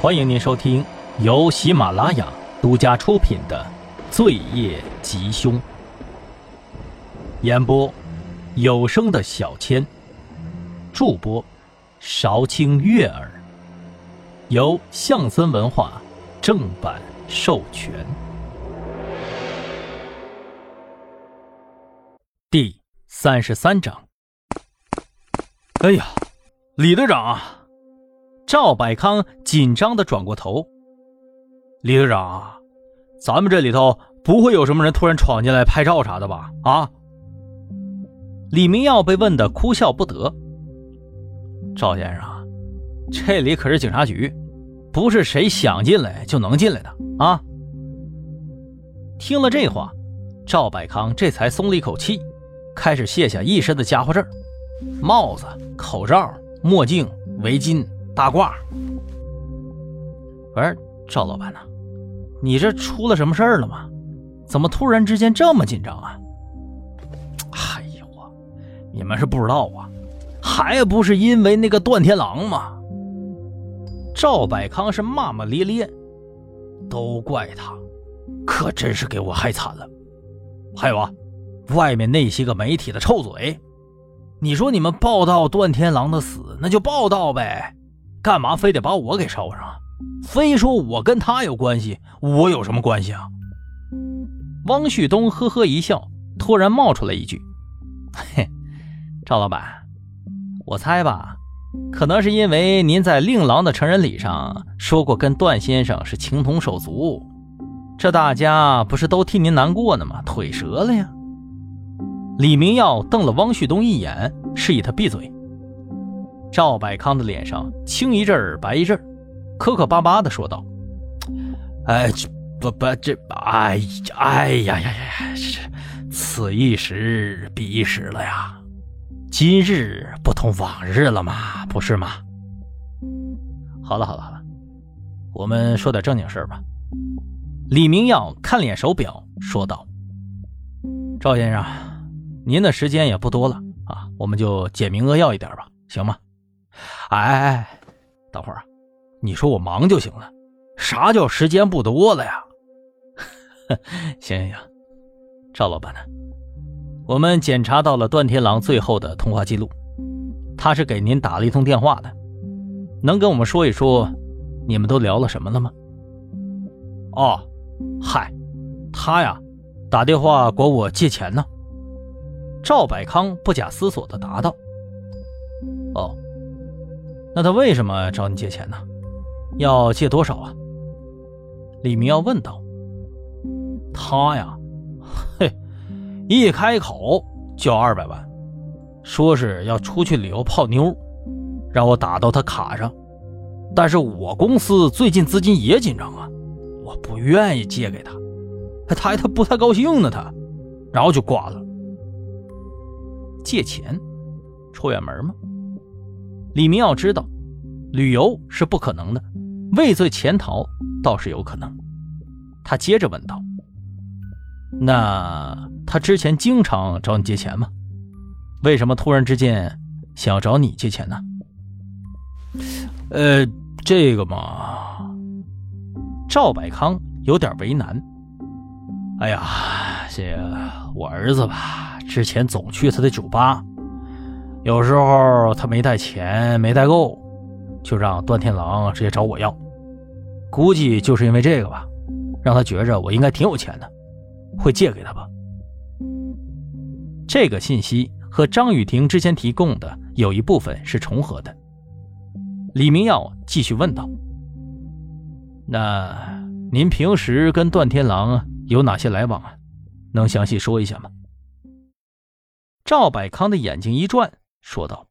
欢迎您收听由喜马拉雅独家出品的《罪业吉凶》，演播有声的小千，助播韶清月儿，由象森文化正版授权。第三十三章。哎呀，李队长啊！赵百康紧张的转过头，李队长，咱们这里头不会有什么人突然闯进来拍照啥的吧？啊！李明耀被问的哭笑不得。赵先生，这里可是警察局，不是谁想进来就能进来的啊！听了这话，赵百康这才松了一口气，开始卸下一身的家伙事儿：帽子、口罩、墨镜、围巾。大褂，喂，赵老板呐，你这出了什么事儿了吗？怎么突然之间这么紧张啊？哎呦我，你们是不知道啊，还不是因为那个段天狼吗？赵百康是骂骂咧咧，都怪他，可真是给我害惨了。还有啊，外面那些个媒体的臭嘴，你说你们报道段天狼的死，那就报道呗。干嘛非得把我给捎上？非说我跟他有关系，我有什么关系啊？汪旭东呵呵一笑，突然冒出来一句：“嘿，赵老板，我猜吧，可能是因为您在令郎的成人礼上说过跟段先生是情同手足，这大家不是都替您难过呢吗？腿折了呀！”李明耀瞪了汪旭东一眼，示意他闭嘴。赵百康的脸上青一阵儿白一阵儿，磕磕巴巴的说道：“哎，不不，这哎哎呀呀呀，此一时彼一时了呀，今日不同往日了嘛，不是吗？”好了好了好了，我们说点正经事吧。李明耀看脸手表，说道：“赵先生，您的时间也不多了啊，我们就简明扼要一点吧，行吗？”哎哎哎，等会儿啊！你说我忙就行了，啥叫时间不多了呀？行行行，赵老板呢？我们检查到了段天狼最后的通话记录，他是给您打了一通电话的，能跟我们说一说你们都聊了什么了吗？哦，嗨，他呀，打电话管我借钱呢。赵百康不假思索的答道：“哦。”那他为什么找你借钱呢？要借多少啊？李明耀问道。他呀，嘿，一开口就要二百万，说是要出去旅游泡妞，让我打到他卡上。但是我公司最近资金也紧张啊，我不愿意借给他，他他不太高兴呢，他，然后就挂了。借钱，出远门吗？李明耀知道，旅游是不可能的，畏罪潜逃倒是有可能。他接着问道：“那他之前经常找你借钱吗？为什么突然之间想要找你借钱呢？”呃，这个嘛，赵百康有点为难。哎呀，这我儿子吧，之前总去他的酒吧。有时候他没带钱，没带够，就让段天狼直接找我要。估计就是因为这个吧，让他觉着我应该挺有钱的，会借给他吧。这个信息和张雨婷之前提供的有一部分是重合的。李明耀继续问道：“那您平时跟段天狼有哪些来往啊？能详细说一下吗？”赵百康的眼睛一转。说道：“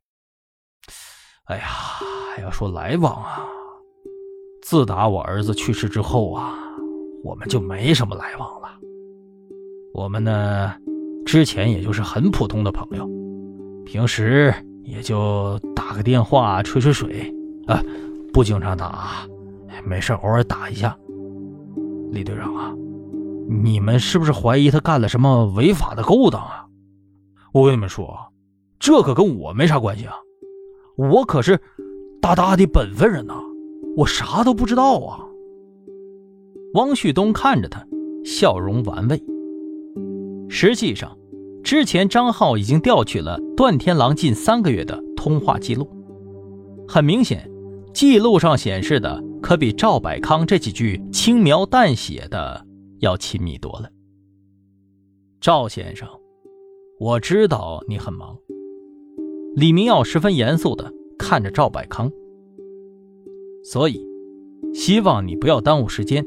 哎呀，要说来往啊，自打我儿子去世之后啊，我们就没什么来往了。我们呢，之前也就是很普通的朋友，平时也就打个电话吹吹水啊，不经常打，没事偶尔打一下。李队长啊，你们是不是怀疑他干了什么违法的勾当啊？我跟你们说。”这可跟我没啥关系啊！我可是大大的本分人呐，我啥都不知道啊。汪旭东看着他，笑容玩味。实际上，之前张浩已经调取了段天狼近三个月的通话记录，很明显，记录上显示的可比赵百康这几句轻描淡写的要亲密多了。赵先生，我知道你很忙。李明耀十分严肃的看着赵百康，所以，希望你不要耽误时间。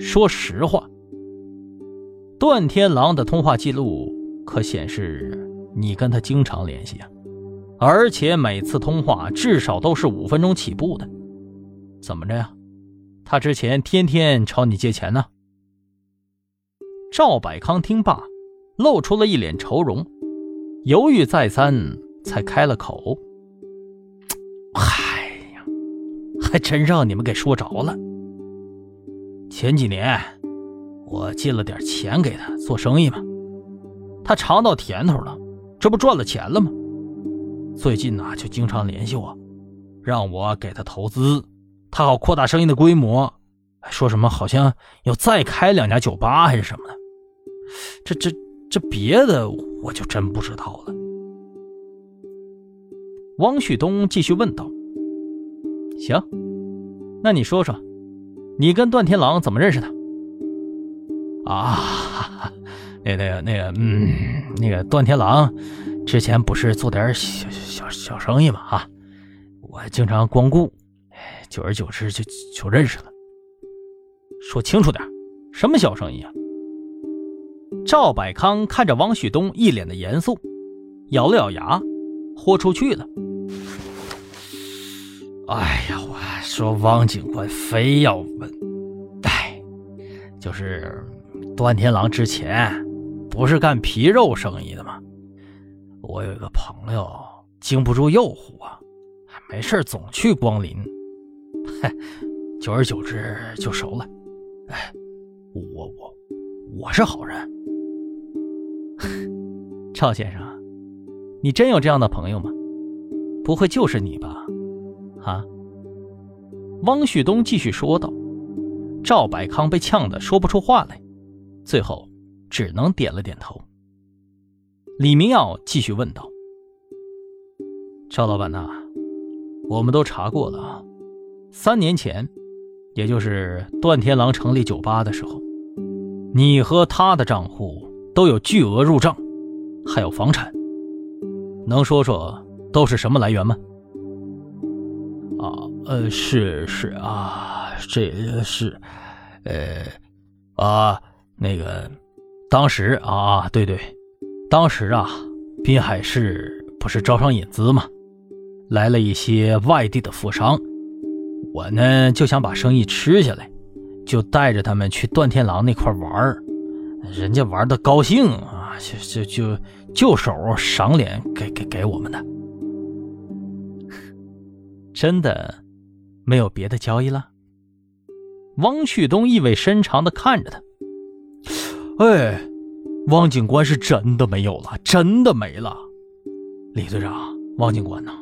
说实话，段天狼的通话记录可显示你跟他经常联系啊，而且每次通话至少都是五分钟起步的。怎么着呀？他之前天天朝你借钱呢？赵百康听罢，露出了一脸愁容，犹豫再三，才开了口：“嗨呀，还真让你们给说着了。”前几年，我借了点钱给他做生意嘛，他尝到甜头了，这不赚了钱了吗？最近呢，就经常联系我，让我给他投资，他好扩大生意的规模，说什么好像要再开两家酒吧还是什么的。这这这别的我就真不知道了。汪旭东继续问道：“行，那你说说。”你跟段天狼怎么认识的？啊，那那个那个，嗯，那个段天狼之前不是做点小小小生意嘛？啊，我经常光顾，久而久之就就认识了。说清楚点，什么小生意啊？赵百康看着汪旭东一脸的严肃，咬了咬牙，豁出去了。哎呀，我说汪警官非要问，哎，就是段天狼之前不是干皮肉生意的吗？我有一个朋友经不住诱惑啊，没事总去光临，嗨，久而久之就熟了。哎，我我我是好人。赵先生，你真有这样的朋友吗？不会就是你吧？啊！汪旭东继续说道。赵百康被呛得说不出话来，最后只能点了点头。李明耀继续问道：“赵老板呐，我们都查过了，三年前，也就是段天狼成立酒吧的时候，你和他的账户都有巨额入账，还有房产，能说说都是什么来源吗？”啊，呃，是是啊，这是，呃，啊，那个，当时啊，对对，当时啊，滨海市不是招商引资吗？来了一些外地的富商，我呢就想把生意吃下来，就带着他们去段天狼那块玩人家玩的高兴啊，就就就就手赏脸给给给我们的。真的没有别的交易了。汪旭东意味深长的看着他。哎，汪警官是真的没有了，真的没了。李队长，汪警官呐，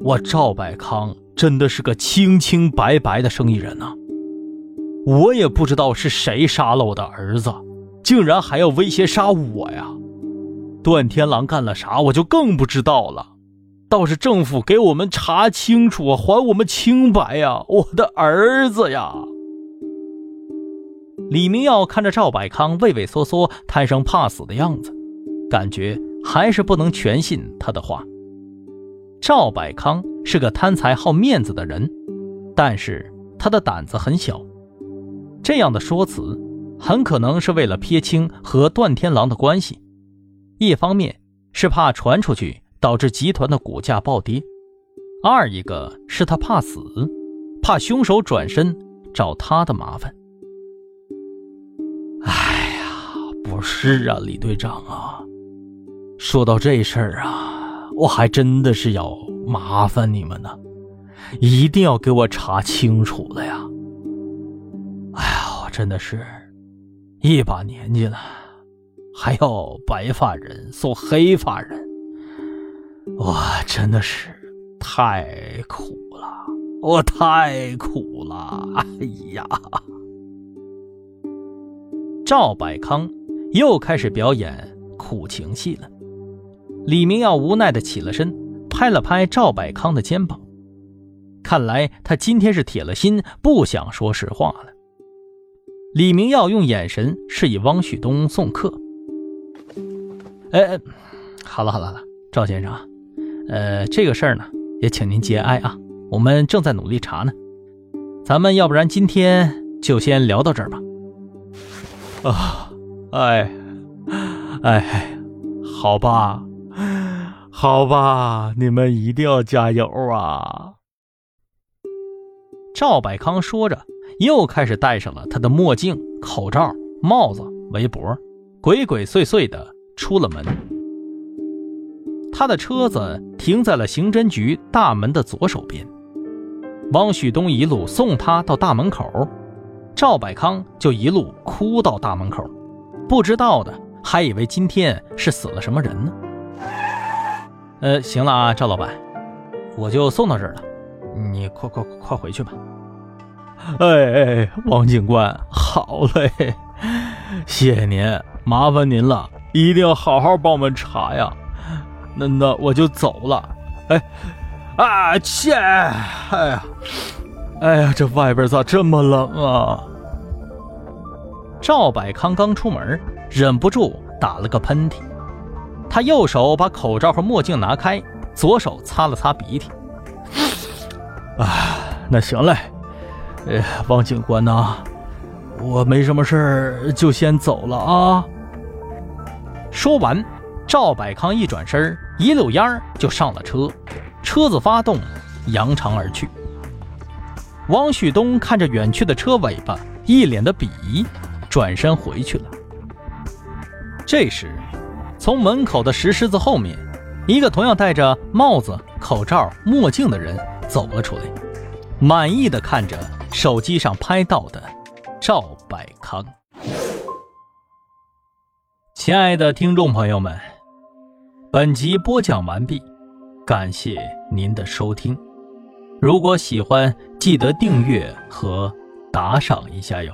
我赵百康真的是个清清白白的生意人呐。我也不知道是谁杀了我的儿子，竟然还要威胁杀我呀！段天狼干了啥，我就更不知道了。倒是政府给我们查清楚，还我们清白呀！我的儿子呀！李明耀看着赵百康畏畏缩缩、贪生怕死的样子，感觉还是不能全信他的话。赵百康是个贪财好面子的人，但是他的胆子很小，这样的说辞很可能是为了撇清和段天狼的关系，一方面是怕传出去。导致集团的股价暴跌。二一个是他怕死，怕凶手转身找他的麻烦。哎呀，不是啊，李队长啊，说到这事儿啊，我还真的是要麻烦你们呢，一定要给我查清楚了呀。哎呀，我真的是一把年纪了，还要白发人送黑发人。我真的是太苦了。我太苦了！哎呀！赵百康又开始表演苦情戏了。李明耀无奈的起了身，拍了拍赵百康的肩膀。看来他今天是铁了心，不想说实话了。李明耀用眼神示意汪旭东送客。哎，好了好了好了，赵先生，呃，这个事儿呢，也请您节哀啊。我们正在努力查呢，咱们要不然今天就先聊到这儿吧。啊，哎，哎，好吧，好吧，你们一定要加油啊！赵百康说着，又开始戴上了他的墨镜、口罩、帽子、围脖，鬼鬼祟祟的出了门。他的车子停在了刑侦局大门的左手边。汪旭东一路送他到大门口，赵百康就一路哭到大门口，不知道的还以为今天是死了什么人呢。呃，行了啊，赵老板，我就送到这儿了，你快快快回去吧。哎哎，王警官，好嘞，谢谢您，麻烦您了，一定要好好帮我们查呀。那那我就走了，哎。啊切！哎呀，哎呀，这外边咋这么冷啊？赵百康刚出门，忍不住打了个喷嚏。他右手把口罩和墨镜拿开，左手擦了擦鼻涕。啊，那行嘞，呃，王警官呐，我没什么事就先走了啊。说完，赵百康一转身，一溜烟就上了车。车子发动，扬长而去。汪旭东看着远去的车尾巴，一脸的鄙夷，转身回去了。这时，从门口的石狮子后面，一个同样戴着帽子、口罩、墨镜的人走了出来，满意的看着手机上拍到的赵百康。亲爱的听众朋友们，本集播讲完毕。感谢您的收听，如果喜欢，记得订阅和打赏一下哟。